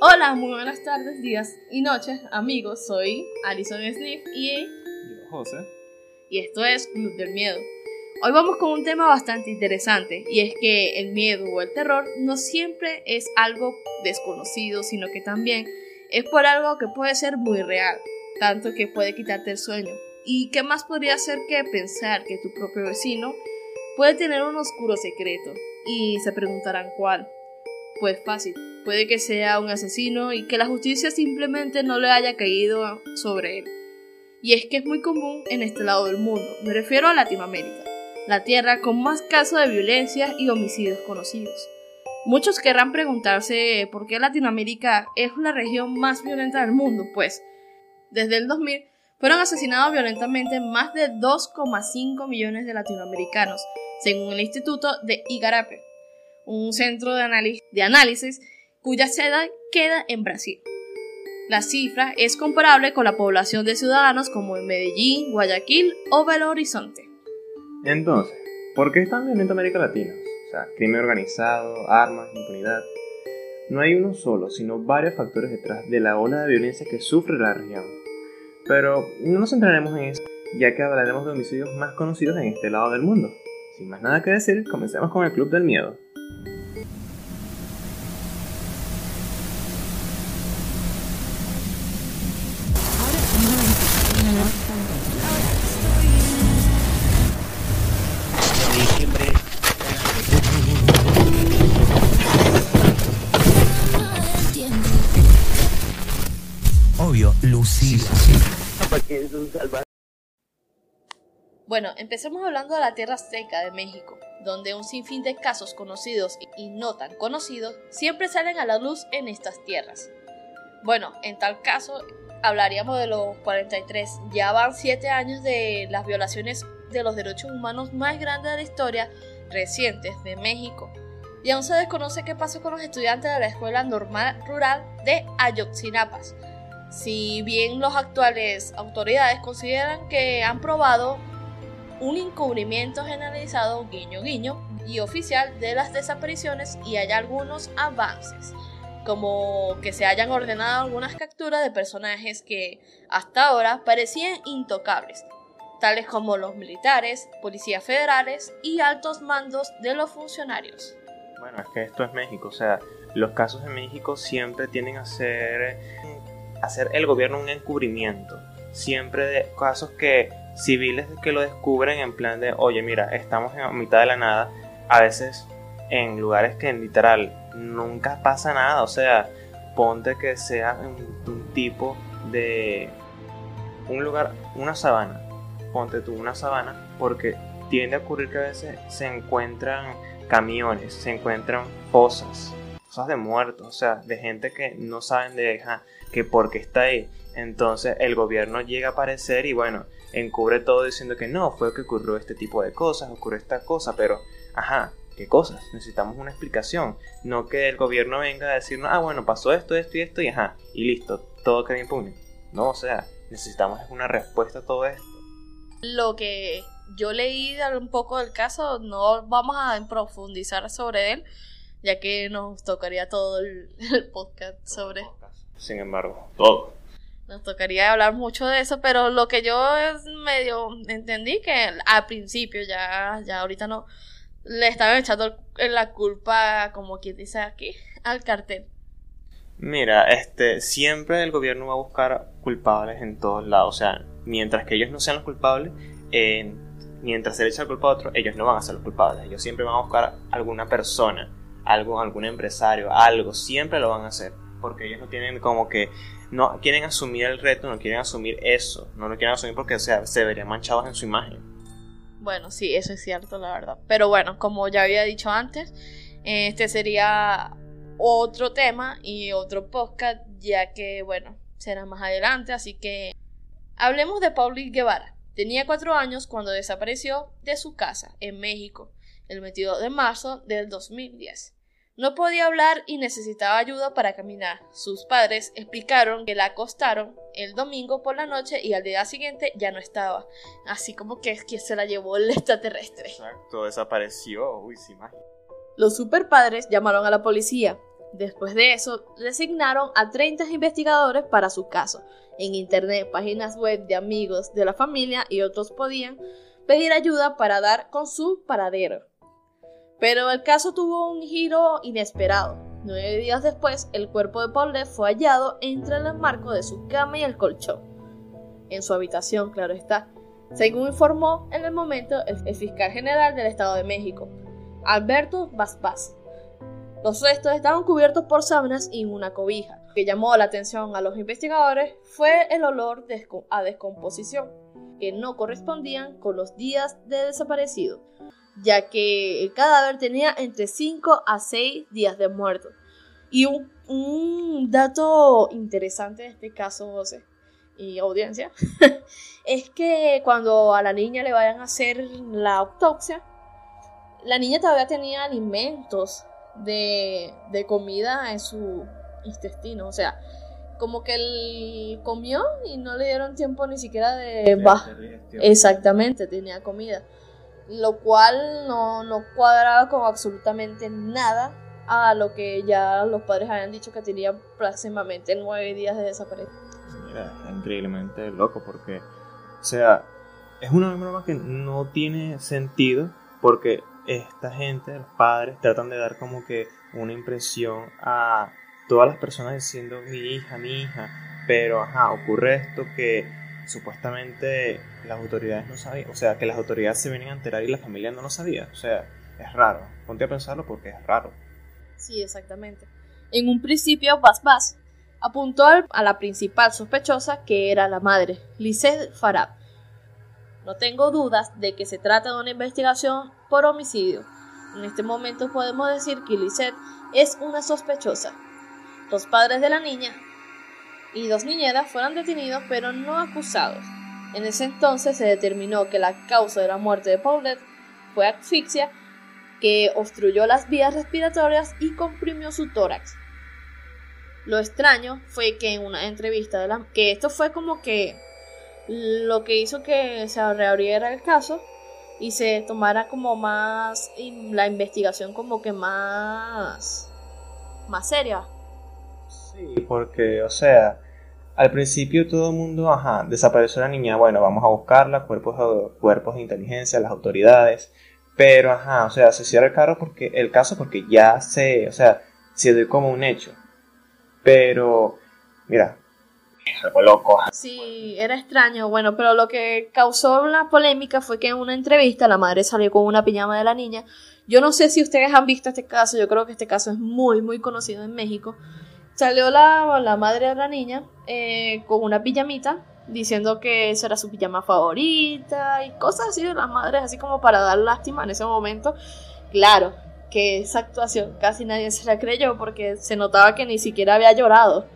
Hola, muy buenas tardes, días y noches, amigos. Soy Alison Sniff y Yo, José. y esto es Club del Miedo. Hoy vamos con un tema bastante interesante y es que el miedo o el terror no siempre es algo desconocido, sino que también es por algo que puede ser muy real, tanto que puede quitarte el sueño. ¿Y qué más podría ser que pensar que tu propio vecino puede tener un oscuro secreto? Y se preguntarán cuál. Pues fácil, puede que sea un asesino y que la justicia simplemente no le haya caído sobre él. Y es que es muy común en este lado del mundo, me refiero a Latinoamérica, la tierra con más casos de violencia y homicidios conocidos. Muchos querrán preguntarse por qué Latinoamérica es la región más violenta del mundo, pues desde el 2000 fueron asesinados violentamente más de 2,5 millones de latinoamericanos, según el Instituto de Igarape, un centro de análisis, de análisis cuya sede queda en Brasil. La cifra es comparable con la población de ciudadanos como en Medellín, Guayaquil o Belo Horizonte. Entonces, ¿por qué es tan América Latina? O sea, crimen organizado, armas, impunidad. No hay uno solo, sino varios factores detrás de la ola de violencia que sufre la región. Pero no nos centraremos en eso, ya que hablaremos de homicidios más conocidos en este lado del mundo. Sin más nada que decir, comencemos con el Club del Miedo. Bueno, empecemos hablando de la Tierra Seca de México, donde un sinfín de casos conocidos y no tan conocidos siempre salen a la luz en estas tierras. Bueno, en tal caso, hablaríamos de los 43. Ya van 7 años de las violaciones de los derechos humanos más grandes de la historia recientes de México. Y aún se desconoce qué pasó con los estudiantes de la Escuela Normal Rural de Ayotzinapas. Si bien las actuales autoridades consideran que han probado un encubrimiento generalizado, guiño guiño, y oficial de las desapariciones y hay algunos avances, como que se hayan ordenado algunas capturas de personajes que hasta ahora parecían intocables, tales como los militares, policías federales y altos mandos de los funcionarios. Bueno, es que esto es México, o sea, los casos en México siempre tienden a ser hacer el gobierno un encubrimiento, siempre de casos que civiles que lo descubren en plan de, oye, mira, estamos en mitad de la nada, a veces en lugares que literal nunca pasa nada, o sea, ponte que sea un, un tipo de un lugar, una sabana, ponte tú una sabana, porque tiende a ocurrir que a veces se encuentran camiones, se encuentran fosas, fosas de muertos, o sea, de gente que no saben de ajá, que por qué está ahí. Entonces el gobierno llega a aparecer y bueno, encubre todo diciendo que no, fue que ocurrió este tipo de cosas, ocurrió esta cosa, pero, ajá, ¿qué cosas? Necesitamos una explicación, no que el gobierno venga a decirnos, ah, bueno, pasó esto, esto y esto y ajá, y listo, todo queda impune. No, o sea, necesitamos una respuesta a todo esto. Lo que yo leí un poco del caso, no vamos a profundizar sobre él, ya que nos tocaría todo el, el podcast sobre Sin embargo, todo. Nos tocaría hablar mucho de eso, pero lo que yo es medio entendí que al principio, ya, ya ahorita no, le estaban echando la culpa, como quien dice aquí, al cartel. Mira, este, siempre el gobierno va a buscar culpables en todos lados. O sea, mientras que ellos no sean los culpables, mientras se le echa la culpa a otro, ellos no van a ser los culpables. Ellos siempre van a buscar alguna persona, algo, algún empresario, algo, siempre lo van a hacer. Porque ellos no tienen como que, no quieren asumir el reto, no quieren asumir eso, no lo quieren asumir porque sea, se verían manchados en su imagen. Bueno, sí, eso es cierto, la verdad. Pero bueno, como ya había dicho antes, este sería otro tema y otro podcast, ya que, bueno, será más adelante, así que hablemos de Pauli Guevara. Tenía cuatro años cuando desapareció de su casa en México, el 22 de marzo del 2010. No podía hablar y necesitaba ayuda para caminar. Sus padres explicaron que la acostaron el domingo por la noche y al día siguiente ya no estaba. Así como que es que se la llevó el extraterrestre. Exacto, desapareció. Uy, sí, magia. Los superpadres llamaron a la policía Después de eso, designaron a 30 investigadores para su caso. En internet, páginas web de amigos de la familia y otros podían pedir ayuda para dar con su paradero. Pero el caso tuvo un giro inesperado. Nueve días después, el cuerpo de Paulette fue hallado entre el marco de su cama y el colchón. En su habitación, claro está, según informó en el momento el, fiscal general del Estado de México, Alberto Vaz Los restos estaban cubiertos por sábanas y una cobija. Lo que llamó la atención a los investigadores fue el olor a descomposición, que no correspondían con los días de desaparecido ya que el cadáver tenía entre 5 a 6 días de muerto. Y un, dato interesante de este caso, José y audiencia, es que cuando a la niña le vayan a hacer la autopsia, la niña todavía tenía alimentos de, de comida en su intestino, o sea, como que él comió y no le dieron tiempo ni siquiera de... Exactamente, tenía comida lo cual no, no cuadraba con absolutamente nada a lo que ya los padres habían dicho que tenía próximamente nueve días de desaparecer. Mira, es increíblemente loco porque, o sea, es una broma que no tiene sentido porque esta gente, los padres, tratan de dar como que una impresión a todas las personas diciendo mi hija, mi hija, pero ajá, ocurre esto que supuestamente las autoridades no sabían, o sea, que las autoridades se venían a enterar y la familia no lo sabía, o sea, es raro, ponte a pensarlo porque es raro. Sí, exactamente. En un principio, Bas Bas apuntó a la principal sospechosa, que era la madre, Lisette Farab. No tengo dudas de que se trata de una investigación por homicidio. En este momento podemos decir que Lisette es una sospechosa. Los padres de la niña y dos niñeras fueron detenidos pero no acusados. En ese entonces se determinó que la causa de la muerte de Paulette fue asfixia que obstruyó las vías respiratorias y comprimió su tórax. Lo extraño fue que en una entrevista de la que esto fue como que lo que hizo que se reabriera el caso y se tomara como más la investigación como que más más seria. Sí, porque o sea, al principio todo el mundo, ajá, desapareció la niña, bueno, vamos a buscarla, cuerpos, cuerpos de inteligencia, las autoridades, pero ajá, o sea, se cierra el carro porque, el caso porque ya se, o sea, se dio como un hecho. Pero, mira, algo loco. Sí, era extraño, bueno, pero lo que causó la polémica fue que en una entrevista la madre salió con una pijama de la niña. Yo no sé si ustedes han visto este caso, yo creo que este caso es muy, muy conocido en México. Salió la, la madre de la niña eh, con una pijamita diciendo que esa era su pijama favorita y cosas así de las madres, así como para dar lástima en ese momento. Claro, que esa actuación casi nadie se la creyó porque se notaba que ni siquiera había llorado.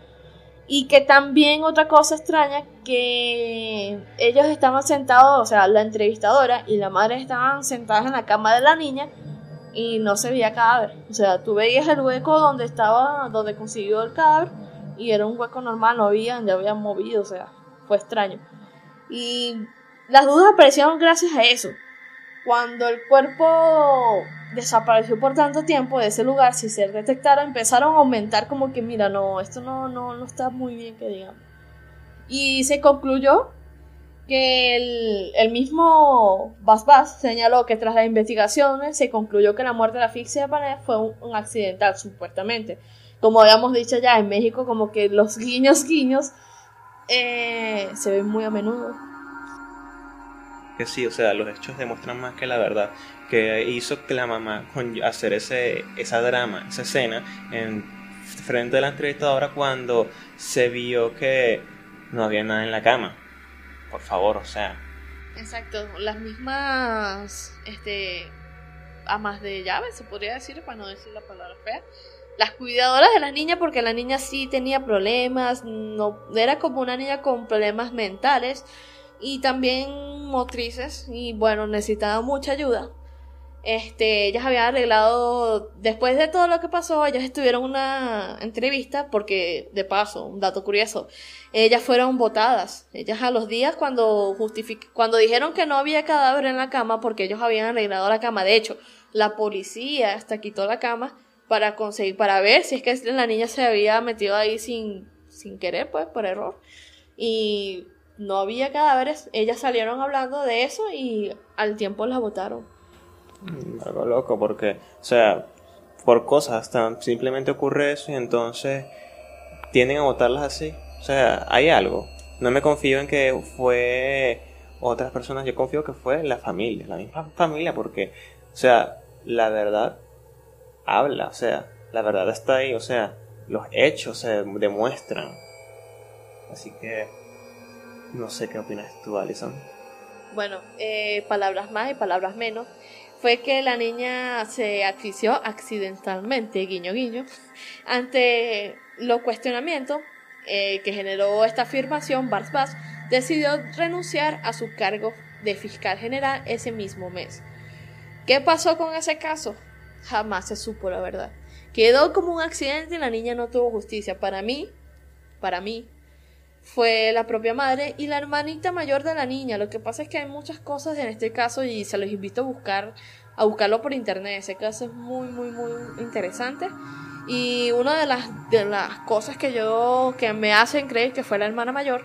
Y que también otra cosa extraña, que ellos estaban sentados, o sea, la entrevistadora y la madre estaban sentadas en la cama de la niña y no se veía cadáver. O sea, tú veías el hueco donde estaba, donde consiguió el cadáver y era un hueco normal, no habían, ya habían movido, o sea, fue extraño. Y las dudas aparecieron gracias a eso. Cuando el cuerpo desapareció por tanto tiempo de ese lugar, si se detectara, empezaron a aumentar como que, mira, no, esto no, no, no está muy bien que digamos. Y se concluyó que el, mismo Bas Bas señaló que tras las investigaciones se concluyó que la muerte de la asfixia de fue un, accidental, supuestamente. Como habíamos dicho ya, en México como que los guiños guiños eh, se ven muy a menudo. Que sí, o sea, los hechos demuestran más que la verdad, que hizo que la mamá hacer ese, esa drama, esa escena, en frente de la entrevistadora cuando se vio que no había nada en la cama por favor, o sea. Exacto, las mismas este amas de llave, se podría decir, para no decir la palabra fea. Las cuidadoras de la niña, porque la niña sí tenía problemas, no era como una niña con problemas mentales y también motrices, y bueno, necesitaba mucha ayuda. Este, ellas habían arreglado, después de todo lo que pasó, ellas estuvieron una entrevista, porque de paso, un dato curioso, ellas fueron votadas. Ellas a los días cuando cuando dijeron que no había cadáver en la cama, porque ellos habían arreglado la cama, de hecho, la policía hasta quitó la cama, para conseguir, para ver si es que la niña se había metido ahí sin, sin querer, pues, por error. Y no había cadáveres. Ellas salieron hablando de eso y al tiempo la votaron. Mm, algo loco, porque, o sea, por cosas tan simplemente ocurre eso y entonces tienden a votarlas así. O sea, hay algo. No me confío en que fue otras personas, yo confío que fue la familia, la misma familia, porque, o sea, la verdad habla, o sea, la verdad está ahí, o sea, los hechos se demuestran. Así que no sé qué opinas tú, Alison. Bueno, eh, palabras más y palabras menos. Fue que la niña se asfixió accidentalmente, guiño guiño, ante los cuestionamientos eh, que generó esta afirmación, Bart Bass decidió renunciar a su cargo de fiscal general ese mismo mes. ¿Qué pasó con ese caso? Jamás se supo la verdad. Quedó como un accidente y la niña no tuvo justicia. Para mí, para mí, fue la propia madre y la hermanita mayor de la niña. Lo que pasa es que hay muchas cosas en este caso y se los invito a buscar, a buscarlo por internet. Ese caso es muy, muy, muy interesante. Y una de las, de las cosas que yo, que me hacen creer que fue la hermana mayor,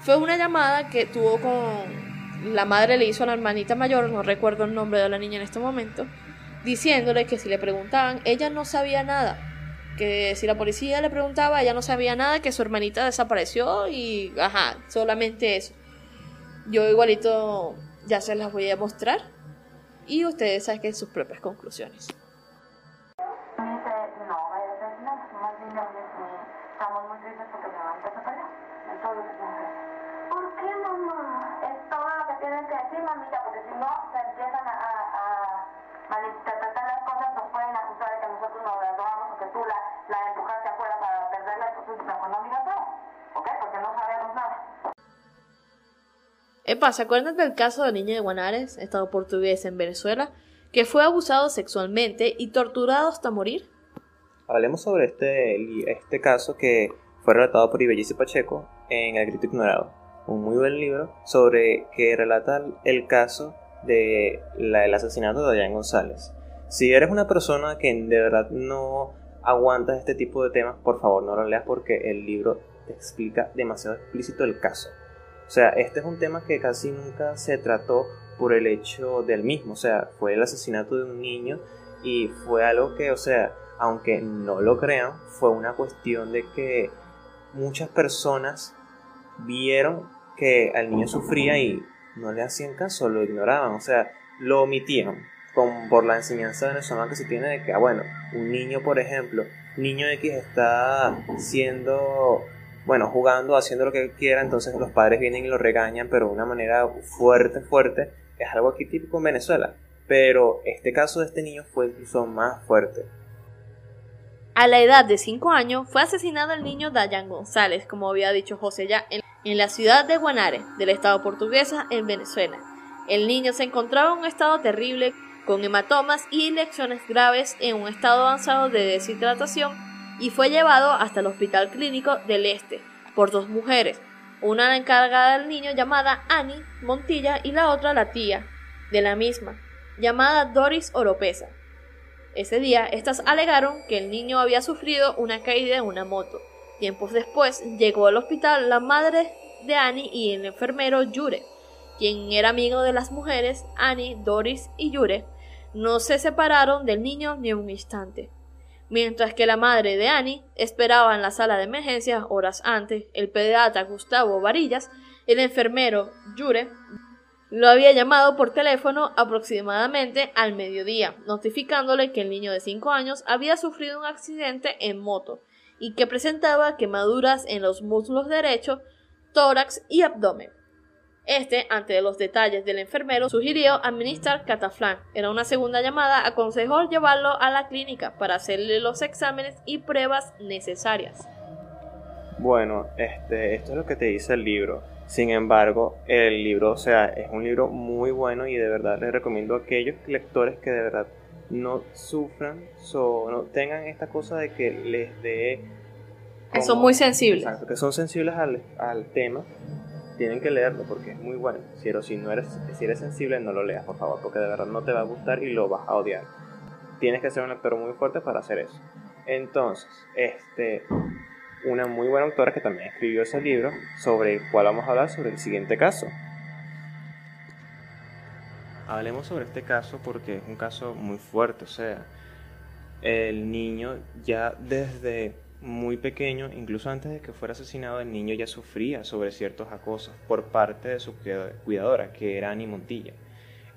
fue una llamada que tuvo con, la madre le hizo a la hermanita mayor, no recuerdo el nombre de la niña en este momento, diciéndole que si le preguntaban, ella no sabía nada que si la policía le preguntaba, ella no sabía nada, que su hermanita desapareció y, ajá, solamente eso. Yo igualito ya se las voy a mostrar y ustedes saquen sus propias conclusiones. Epa, ¿se acuerdan del caso de niña de Guanares, estado portugués en Venezuela, que fue abusado sexualmente y torturado hasta morir? Hablemos sobre este, este caso que fue relatado por Ibellice Pacheco en El Grito Ignorado, un muy buen libro sobre que relata el caso del el asesinato de Dayan González. Si eres una persona que de verdad no aguantas este tipo de temas, por favor no lo leas porque el libro te explica demasiado explícito el caso. O sea, este es un tema que casi nunca se trató por el hecho del mismo. O sea, fue el asesinato de un niño y fue algo que, o sea, aunque no lo crean, fue una cuestión de que muchas personas vieron que al niño sufría y no le hacían caso, lo ignoraban, o sea, lo omitían con, por la enseñanza venezolana que se tiene de que, ah, bueno, un niño, por ejemplo, niño X está siendo, bueno, jugando, haciendo lo que quiera, entonces los padres vienen y lo regañan, pero de una manera fuerte, fuerte, es algo aquí típico en Venezuela. Pero este caso de este niño fue incluso más fuerte. A la edad de 5 años fue asesinado el niño Dayan González, como había dicho José ya, en la ciudad de Guanare, del estado portuguesa, en Venezuela. El niño se encontraba en un estado terrible, con hematomas y lecciones graves en un estado avanzado de deshidratación y fue llevado hasta el Hospital Clínico del Este por dos mujeres, una encargada del niño llamada Annie Montilla y la otra la tía de la misma, llamada Doris Oropesa. Ese día, estas alegaron que el niño había sufrido una caída en una moto. Tiempos después, llegó al hospital la madre de Annie y el enfermero Yure, quien era amigo de las mujeres, Annie, Doris y Yure, no se separaron del niño ni un instante. Mientras que la madre de Annie esperaba en la sala de emergencias horas antes, el pediatra Gustavo Varillas, el enfermero Yure, lo había llamado por teléfono aproximadamente al mediodía, notificándole que el niño de 5 años había sufrido un accidente en moto y que presentaba quemaduras en los muslos derecho, tórax y abdomen. Este, ante los detalles del enfermero, sugirió administrar cataflán. Era una segunda llamada, aconsejó llevarlo a la clínica para hacerle los exámenes y pruebas necesarias. Bueno, este, esto es lo que te dice el libro. Sin embargo, el libro, o sea, es un libro muy bueno y de verdad les recomiendo a aquellos lectores que de verdad no sufran, o no tengan esta cosa de que les dé... que son muy sensibles. Exacto, que son sensibles al, al, tema, tienen que leerlo porque es muy bueno. Pero si, no eres, si eres sensible, no lo leas, por favor, porque de verdad no te va a gustar y lo vas a odiar. tienes que ser un actor muy fuerte para hacer eso. Entonces, este, una muy buena autora que también escribió ese libro, sobre el cual vamos a hablar sobre el siguiente caso. Hablemos sobre este caso porque es un caso muy fuerte, o sea, el niño ya desde muy pequeño, incluso antes de que fuera asesinado, el niño ya sufría sobre ciertos acosos por parte de su cuidadora, que era Annie Montilla.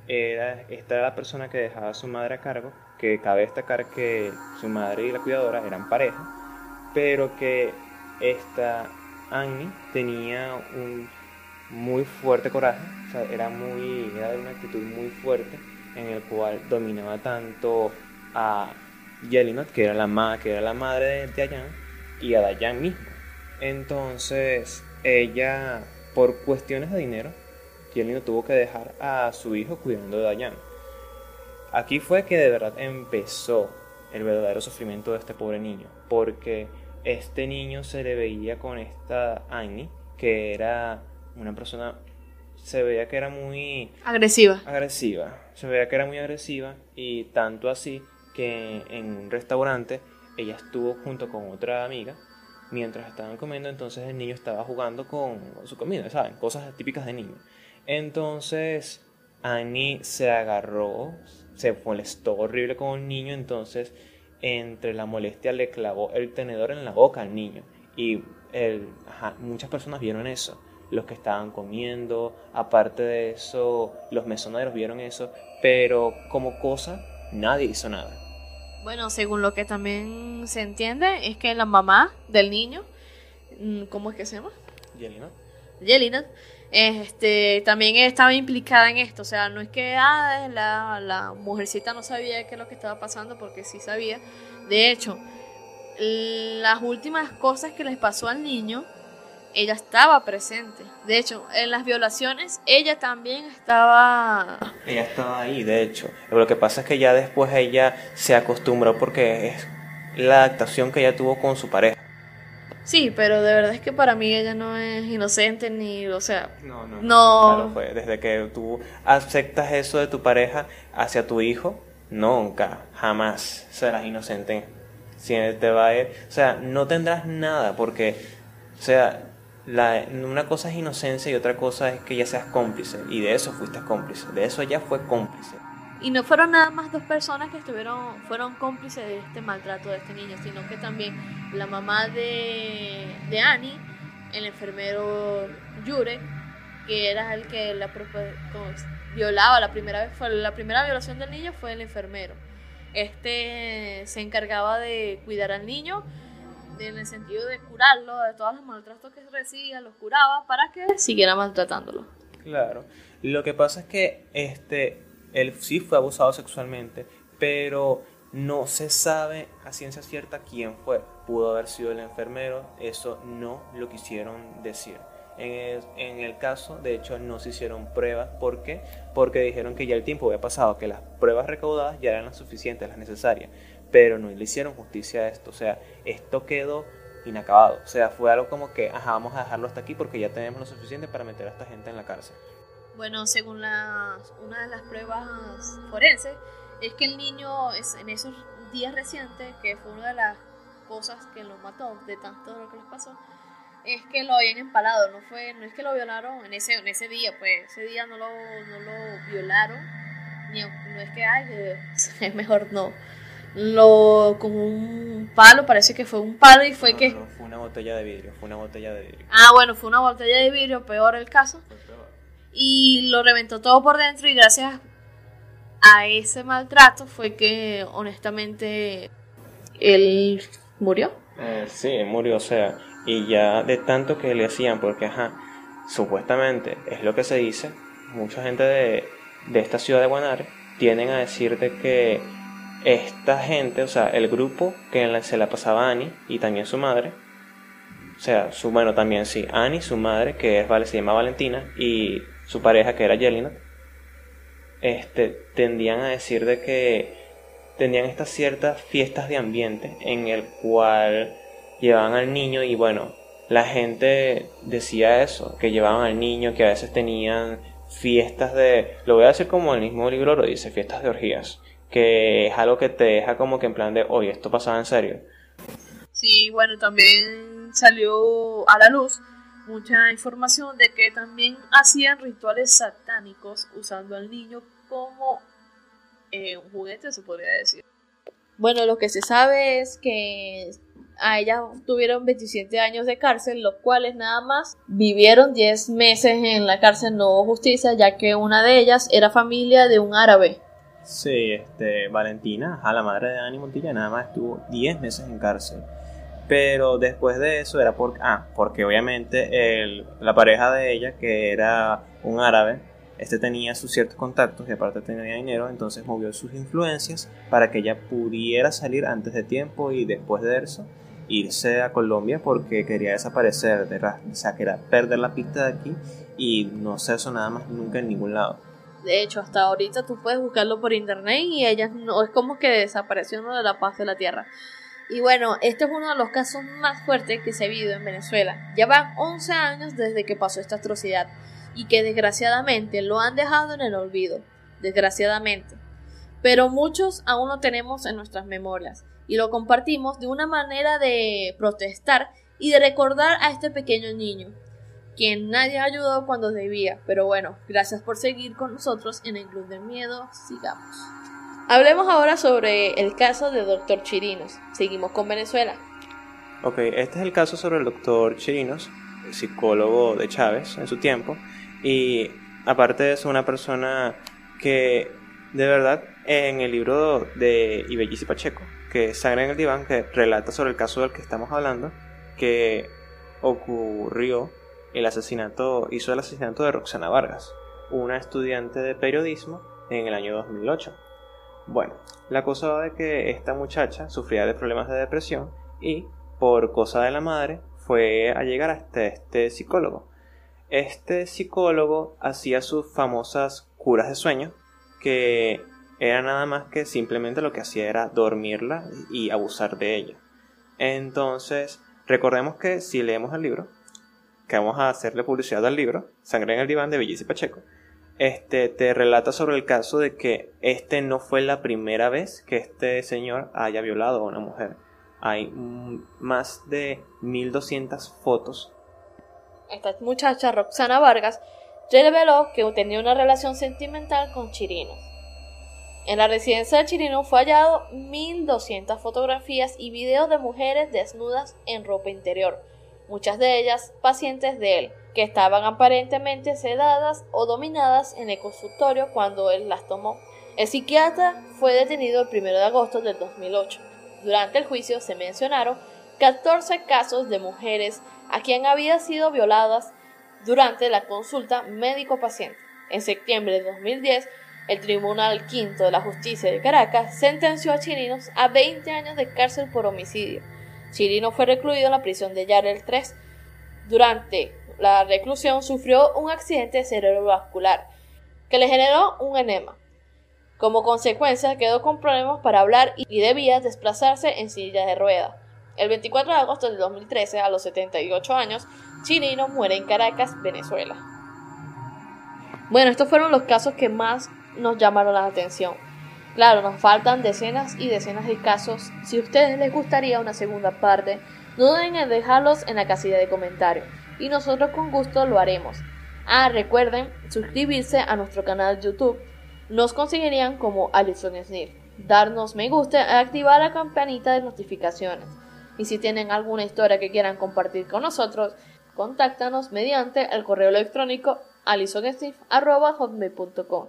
Era, esta era la persona que dejaba a su madre a cargo, que cabe destacar que su madre y la cuidadora eran pareja, pero que esta Annie tenía un muy fuerte coraje, o sea, era, muy, era una actitud muy fuerte en el cual dominaba tanto a Yelinot, que era la, que era la madre de Dayan, y a Dayan mismo. Entonces, ella, por cuestiones de dinero, Yelinot tuvo que dejar a su hijo cuidando de Dayan. Aquí fue que de verdad empezó el verdadero sufrimiento de este pobre niño, porque este niño se le veía con esta Annie, que era una persona, se veía que era muy... Agresiva. Agresiva, se veía que era muy agresiva y tanto así que en un restaurante ella estuvo junto con otra amiga mientras estaban comiendo, entonces el niño estaba jugando con su comida, ¿saben? Cosas típicas de niño. Entonces Annie se agarró, se molestó horrible con el niño, entonces entre la molestia le clavó el tenedor en la boca al niño. Y el, muchas personas vieron eso, los que estaban comiendo, aparte de eso, los mesoneros vieron eso, pero como cosa, nadie hizo nada. Bueno, según lo que también se entiende, es que la mamá del niño, mm, ¿cómo es que se llama? Yelina. Yelina, este, también estaba implicada en esto. O sea, no es que ah, la, la mujercita no sabía qué es lo que estaba pasando, porque sí sabía. De hecho, las últimas cosas que les pasó al niño ella estaba presente. De hecho, en las violaciones ella también estaba... Ella estaba ahí, de hecho. Lo que pasa es que ya después ella se acostumbró porque es la adaptación que ella tuvo con su pareja. Sí, pero de verdad es que para mí ella no es inocente ni, o sea, no, no, no. Desde que tú aceptas eso de tu pareja hacia tu hijo, nunca, jamás serás inocente. Si te va a ir, o sea, no tendrás nada porque, o sea, la, una cosa es inocencia y otra cosa es que ya seas cómplice. Y de eso fuiste cómplice. De eso ella fue cómplice. Y no fueron nada más dos personas que estuvieron, fueron cómplices de este maltrato de este niño, sino que también la mamá de, de Annie, el enfermero Jurek, que era el que la violaba la primera vez, fue la primera violación del niño fue el enfermero. Este se encargaba de cuidar al niño en el sentido de curarlo de todos los maltratos que recibía, los curaba para que siguiera maltratándolo. Claro. Lo que pasa es que este él sí fue abusado sexualmente, pero no se sabe a ciencia cierta quién fue. Pudo haber sido el enfermero, eso no lo quisieron decir. En el, en el, caso, de hecho, no se hicieron pruebas. ¿Por qué? Porque dijeron que ya el tiempo había pasado, que las pruebas recaudadas ya eran las suficientes, las necesarias pero no le hicieron justicia a esto. O sea, esto quedó inacabado. O sea, fue algo como que, ajá, vamos a dejarlo hasta aquí porque ya tenemos lo suficiente para meter a esta gente en la cárcel. Bueno, según una de las pruebas forenses, es que el niño es, en esos días recientes, que fue una de las cosas que lo mató, de tanto lo que les pasó, es que lo habían empalado, no fue, no es que lo violaron en ese, en ese día, pues ese día no lo, no lo violaron, ni, no es que ay, es mejor no lo como un palo, parece que fue un palo y fue que... fue una botella de vidrio, fue una botella de vidrio. Ah, bueno, fue una botella de vidrio, peor el caso. Y lo reventó todo por dentro y gracias a ese maltrato fue que honestamente él murió. Eh, sí, murió, o sea, y ya de tanto que le hacían, porque ajá, supuestamente es lo que se dice, mucha gente de, de esta ciudad de Guanare tienden a decirte que esta gente, o sea, el grupo que se la pasaba Annie y también su madre, o sea, su, bueno, también sí, Annie, su madre, que es, vale, se llama Valentina, y su pareja, que era Jelena, este, tendían a decir de que tenían estas ciertas fiestas de ambiente en el cual llevaban al niño y bueno, la gente decía eso, que llevaban al niño, que a veces tenían fiestas de, lo voy a decir como el mismo libro lo dice, fiestas de orgías que es algo que te deja como que en plan de, oye, esto pasaba en serio. Sí, bueno, también salió a la luz mucha información de que también hacían rituales satánicos usando al niño como eh, un juguete, se podría decir. Bueno, lo que se sabe es que a ella tuvieron 27 años de cárcel, los cuales nada más vivieron 10 meses en la cárcel no hubo justicia, ya que una de ellas era familia de un árabe. Sí, este, Valentina, a la madre de Dani Montilla, nada más estuvo 10 meses en cárcel. Pero después de eso era por, ah, porque obviamente el, la pareja de ella, que era un árabe, este tenía sus ciertos contactos y aparte tenía dinero, entonces movió sus influencias para que ella pudiera salir antes de tiempo y después de eso irse a Colombia porque quería desaparecer, de, o sea, quería perder la pista de aquí y no se eso nada más nunca en ningún lado. De hecho, hasta ahorita tú puedes buscarlo por internet y ella no es como que desapareció de la paz de la tierra. Y bueno, este es uno de los casos más fuertes que se ha vivido en Venezuela. Ya van 11 años desde que pasó esta atrocidad y que desgraciadamente lo han dejado en el olvido. Desgraciadamente. Pero muchos aún lo tenemos en nuestras memorias y lo compartimos de una manera de protestar y de recordar a este pequeño niño, quien nadie ayudó cuando debía. Pero bueno, gracias por seguir con nosotros en el Club de Miedo. Sigamos. Hablemos ahora sobre el caso de Dr. Chirinos. Seguimos con Venezuela. Ok, este es el caso sobre el Dr. Chirinos, psicólogo de Chávez en su tiempo. Y aparte de eso, una persona que de verdad en el libro de Ibellis Pacheco, que Sangre en el Diván, que relata sobre el caso del que estamos hablando, que ocurrió el asesinato, hizo el asesinato de Roxana Vargas, una estudiante de periodismo en el año 2008. Bueno, la cosa va de que esta muchacha sufría de problemas de depresión y, por cosa de la madre, fue a llegar hasta este psicólogo. Este psicólogo hacía sus famosas curas de sueño, que era nada más que simplemente lo que hacía era dormirla y abusar de ella. Entonces, recordemos que si leemos el libro, que vamos a hacerle publicidad al libro, Sangre en el diván de Bellis y Pacheco, este te relata sobre el caso de que este no fue la primera vez que este señor haya violado a una mujer. Hay más de 1200 fotos. Esta muchacha, Roxana Vargas, reveló que tenía una relación sentimental con Chirino. En la residencia de Chirino fue hallado 1200 fotografías y videos de mujeres desnudas en ropa interior, muchas de ellas pacientes de él que estaban aparentemente sedadas o dominadas en el consultorio cuando él las tomó. El psiquiatra fue detenido el 1 de agosto del 2008. Durante el juicio se mencionaron 14 casos de mujeres a quien habían sido violadas durante la consulta médico-paciente. En septiembre de 2010, el Tribunal Quinto de la Justicia de Caracas sentenció a Chirinos a 20 años de cárcel por homicidio. Chirino fue recluido en la prisión de Yarel 3. Durante la reclusión sufrió un accidente cerebrovascular que le generó un enema. Como consecuencia quedó con problemas para hablar y debía desplazarse en silla de ruedas. El 24 de agosto de 2013, a los 78 años, Chirino muere en Caracas, Venezuela. Bueno, estos fueron los casos que más nos llamaron la atención. Claro, nos faltan decenas y decenas de casos. Si a ustedes les gustaría una segunda parte, no duden en dejarlos en la casilla de comentarios y nosotros con gusto lo haremos. Ah, recuerden suscribirse a nuestro canal YouTube. Nos conseguirían como Alison Sniff, darnos me gusta y activar la campanita de notificaciones. Y si tienen alguna historia que quieran compartir con nosotros, contáctanos mediante el correo electrónico alisonsniff.com.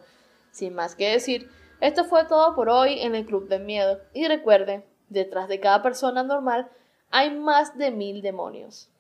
Sin más que decir, esto fue todo por hoy en el Club de Miedo. Y recuerden, detrás de cada persona normal hay más de mil demonios.